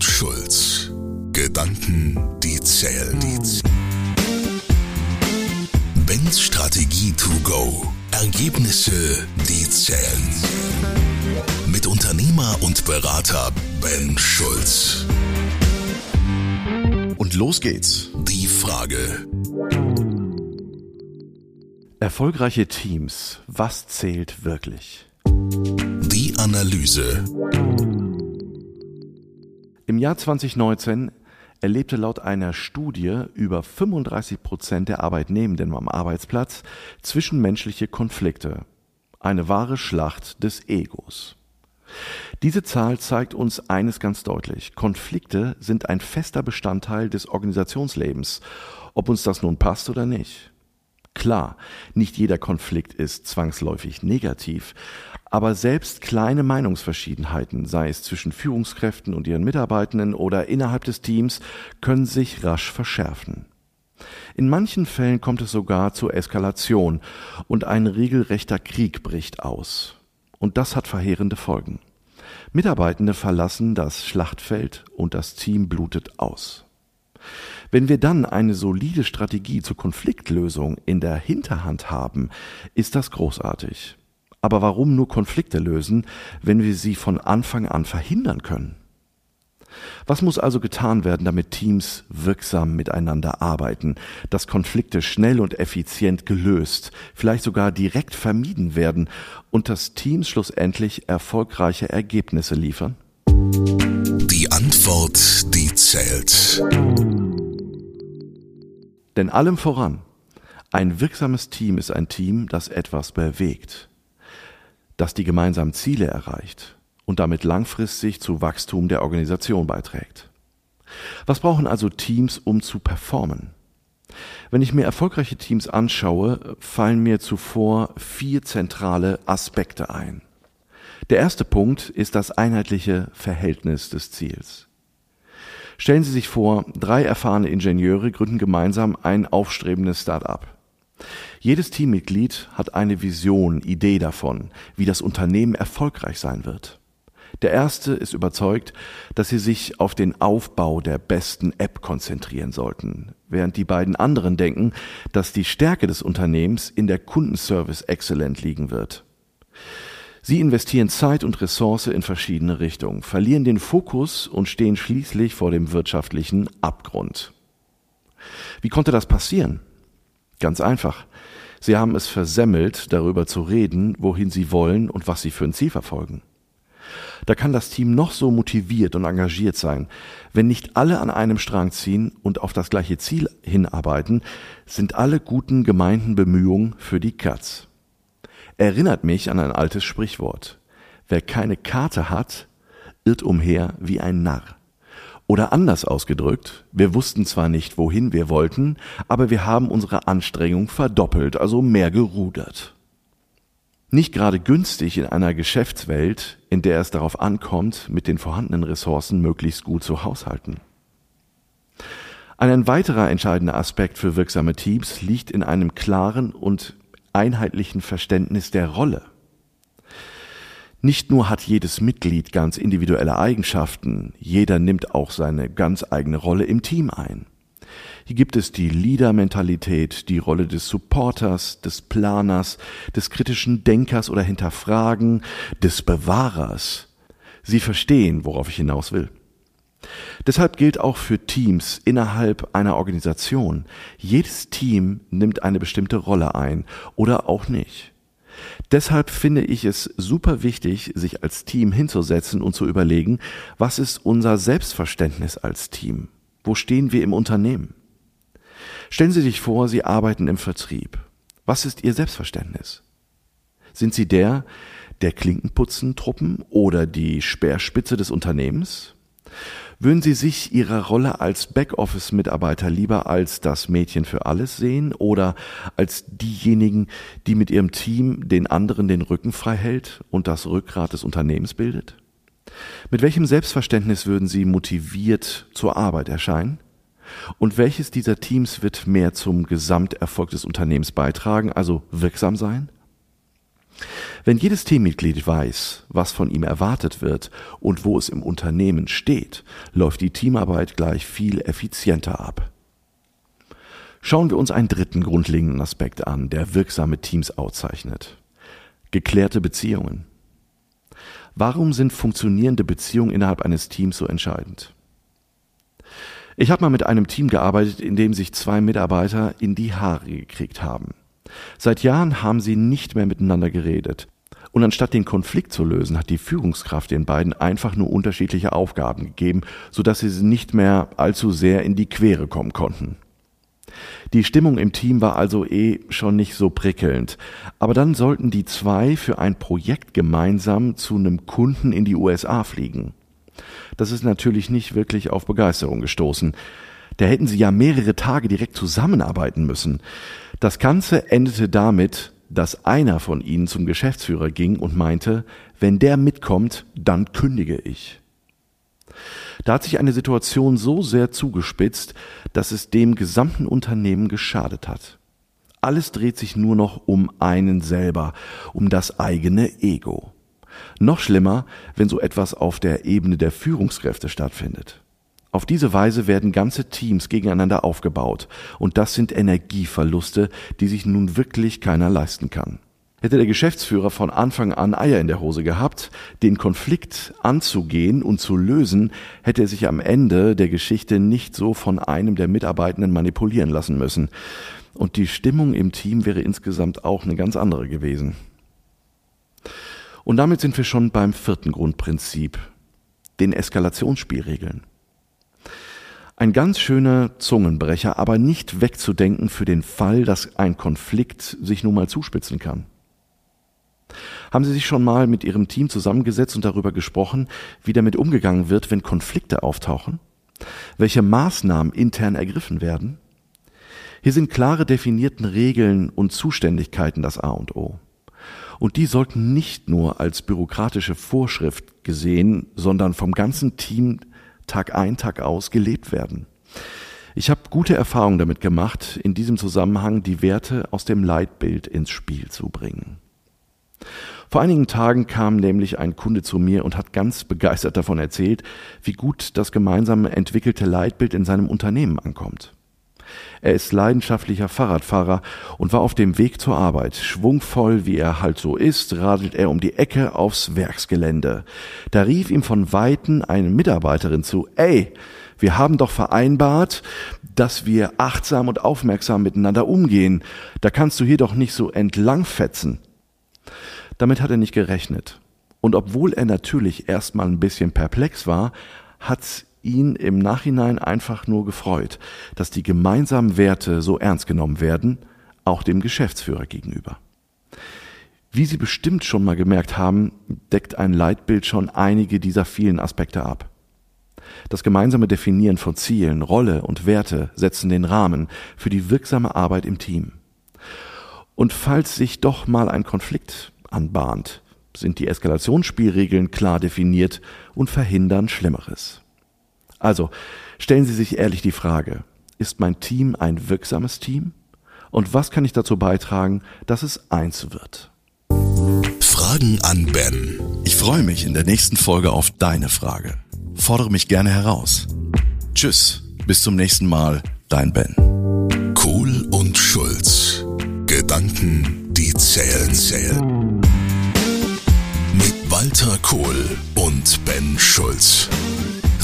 und Schulz. Gedanken, die zählen. Ben's Strategie to go. Ergebnisse, die zählen. Mit Unternehmer und Berater Ben Schulz. Und los geht's. Die Frage. Erfolgreiche Teams, was zählt wirklich? Die Analyse. Im Jahr 2019 erlebte laut einer Studie über 35 Prozent der Arbeitnehmenden am Arbeitsplatz zwischenmenschliche Konflikte. Eine wahre Schlacht des Egos. Diese Zahl zeigt uns eines ganz deutlich. Konflikte sind ein fester Bestandteil des Organisationslebens, ob uns das nun passt oder nicht. Klar, nicht jeder Konflikt ist zwangsläufig negativ, aber selbst kleine Meinungsverschiedenheiten, sei es zwischen Führungskräften und ihren Mitarbeitenden oder innerhalb des Teams, können sich rasch verschärfen. In manchen Fällen kommt es sogar zur Eskalation und ein regelrechter Krieg bricht aus. Und das hat verheerende Folgen. Mitarbeitende verlassen das Schlachtfeld und das Team blutet aus. Wenn wir dann eine solide Strategie zur Konfliktlösung in der Hinterhand haben, ist das großartig. Aber warum nur Konflikte lösen, wenn wir sie von Anfang an verhindern können? Was muss also getan werden, damit Teams wirksam miteinander arbeiten, dass Konflikte schnell und effizient gelöst, vielleicht sogar direkt vermieden werden und dass Teams schlussendlich erfolgreiche Ergebnisse liefern? Die Antwort, die zählt. Denn allem voran, ein wirksames Team ist ein Team, das etwas bewegt, das die gemeinsamen Ziele erreicht und damit langfristig zu Wachstum der Organisation beiträgt. Was brauchen also Teams, um zu performen? Wenn ich mir erfolgreiche Teams anschaue, fallen mir zuvor vier zentrale Aspekte ein. Der erste Punkt ist das einheitliche Verhältnis des Ziels. Stellen Sie sich vor, drei erfahrene Ingenieure gründen gemeinsam ein aufstrebendes Start-up. Jedes Teammitglied hat eine Vision, Idee davon, wie das Unternehmen erfolgreich sein wird. Der erste ist überzeugt, dass sie sich auf den Aufbau der besten App konzentrieren sollten, während die beiden anderen denken, dass die Stärke des Unternehmens in der Kundenservice exzellent liegen wird. Sie investieren Zeit und Ressource in verschiedene Richtungen, verlieren den Fokus und stehen schließlich vor dem wirtschaftlichen Abgrund. Wie konnte das passieren? Ganz einfach. Sie haben es versemmelt, darüber zu reden, wohin sie wollen und was sie für ein Ziel verfolgen. Da kann das Team noch so motiviert und engagiert sein. Wenn nicht alle an einem Strang ziehen und auf das gleiche Ziel hinarbeiten, sind alle guten gemeinten Bemühungen für die Katz erinnert mich an ein altes Sprichwort. Wer keine Karte hat, irrt umher wie ein Narr. Oder anders ausgedrückt, wir wussten zwar nicht, wohin wir wollten, aber wir haben unsere Anstrengung verdoppelt, also mehr gerudert. Nicht gerade günstig in einer Geschäftswelt, in der es darauf ankommt, mit den vorhandenen Ressourcen möglichst gut zu haushalten. Ein weiterer entscheidender Aspekt für wirksame Teams liegt in einem klaren und einheitlichen Verständnis der Rolle. Nicht nur hat jedes Mitglied ganz individuelle Eigenschaften, jeder nimmt auch seine ganz eigene Rolle im Team ein. Hier gibt es die Leader-Mentalität, die Rolle des Supporters, des Planers, des kritischen Denkers oder Hinterfragen, des Bewahrers. Sie verstehen, worauf ich hinaus will. Deshalb gilt auch für Teams innerhalb einer Organisation, jedes Team nimmt eine bestimmte Rolle ein oder auch nicht. Deshalb finde ich es super wichtig, sich als Team hinzusetzen und zu überlegen, was ist unser Selbstverständnis als Team? Wo stehen wir im Unternehmen? Stellen Sie sich vor, Sie arbeiten im Vertrieb. Was ist Ihr Selbstverständnis? Sind Sie der der Klinkenputzentruppen oder die Speerspitze des Unternehmens? Würden Sie sich Ihrer Rolle als Backoffice-Mitarbeiter lieber als das Mädchen für alles sehen oder als diejenigen, die mit ihrem Team den anderen den Rücken frei hält und das Rückgrat des Unternehmens bildet? Mit welchem Selbstverständnis würden Sie motiviert zur Arbeit erscheinen? Und welches dieser Teams wird mehr zum Gesamterfolg des Unternehmens beitragen, also wirksam sein? Wenn jedes Teammitglied weiß, was von ihm erwartet wird und wo es im Unternehmen steht, läuft die Teamarbeit gleich viel effizienter ab. Schauen wir uns einen dritten grundlegenden Aspekt an, der wirksame Teams auszeichnet. Geklärte Beziehungen. Warum sind funktionierende Beziehungen innerhalb eines Teams so entscheidend? Ich habe mal mit einem Team gearbeitet, in dem sich zwei Mitarbeiter in die Haare gekriegt haben. Seit Jahren haben sie nicht mehr miteinander geredet. Und anstatt den Konflikt zu lösen, hat die Führungskraft den beiden einfach nur unterschiedliche Aufgaben gegeben, sodass sie nicht mehr allzu sehr in die Quere kommen konnten. Die Stimmung im Team war also eh schon nicht so prickelnd. Aber dann sollten die zwei für ein Projekt gemeinsam zu einem Kunden in die USA fliegen. Das ist natürlich nicht wirklich auf Begeisterung gestoßen. Da hätten sie ja mehrere Tage direkt zusammenarbeiten müssen. Das Ganze endete damit, dass einer von ihnen zum Geschäftsführer ging und meinte, wenn der mitkommt, dann kündige ich. Da hat sich eine Situation so sehr zugespitzt, dass es dem gesamten Unternehmen geschadet hat. Alles dreht sich nur noch um einen selber, um das eigene Ego. Noch schlimmer, wenn so etwas auf der Ebene der Führungskräfte stattfindet. Auf diese Weise werden ganze Teams gegeneinander aufgebaut, und das sind Energieverluste, die sich nun wirklich keiner leisten kann. Hätte der Geschäftsführer von Anfang an Eier in der Hose gehabt, den Konflikt anzugehen und zu lösen, hätte er sich am Ende der Geschichte nicht so von einem der Mitarbeitenden manipulieren lassen müssen. Und die Stimmung im Team wäre insgesamt auch eine ganz andere gewesen. Und damit sind wir schon beim vierten Grundprinzip, den Eskalationsspielregeln. Ein ganz schöner Zungenbrecher, aber nicht wegzudenken für den Fall, dass ein Konflikt sich nun mal zuspitzen kann. Haben Sie sich schon mal mit Ihrem Team zusammengesetzt und darüber gesprochen, wie damit umgegangen wird, wenn Konflikte auftauchen? Welche Maßnahmen intern ergriffen werden? Hier sind klare definierten Regeln und Zuständigkeiten das A und O. Und die sollten nicht nur als bürokratische Vorschrift gesehen, sondern vom ganzen Team Tag ein, Tag aus gelebt werden. Ich habe gute Erfahrungen damit gemacht, in diesem Zusammenhang die Werte aus dem Leitbild ins Spiel zu bringen. Vor einigen Tagen kam nämlich ein Kunde zu mir und hat ganz begeistert davon erzählt, wie gut das gemeinsame entwickelte Leitbild in seinem Unternehmen ankommt. Er ist leidenschaftlicher Fahrradfahrer und war auf dem Weg zur Arbeit. Schwungvoll, wie er halt so ist, radelt er um die Ecke aufs Werksgelände. Da rief ihm von Weitem eine Mitarbeiterin zu, ey, wir haben doch vereinbart, dass wir achtsam und aufmerksam miteinander umgehen. Da kannst du hier doch nicht so entlangfetzen. Damit hat er nicht gerechnet. Und obwohl er natürlich erstmal ein bisschen perplex war, hat's ihn im Nachhinein einfach nur gefreut, dass die gemeinsamen Werte so ernst genommen werden, auch dem Geschäftsführer gegenüber. Wie Sie bestimmt schon mal gemerkt haben, deckt ein Leitbild schon einige dieser vielen Aspekte ab. Das gemeinsame Definieren von Zielen, Rolle und Werte setzen den Rahmen für die wirksame Arbeit im Team. Und falls sich doch mal ein Konflikt anbahnt, sind die Eskalationsspielregeln klar definiert und verhindern Schlimmeres. Also stellen Sie sich ehrlich die Frage, ist mein Team ein wirksames Team? Und was kann ich dazu beitragen, dass es eins wird? Fragen an Ben. Ich freue mich in der nächsten Folge auf deine Frage. Fordere mich gerne heraus. Tschüss, bis zum nächsten Mal, dein Ben. Kohl und Schulz. Gedanken, die zählen, zählen. Mit Walter Kohl und Ben Schulz.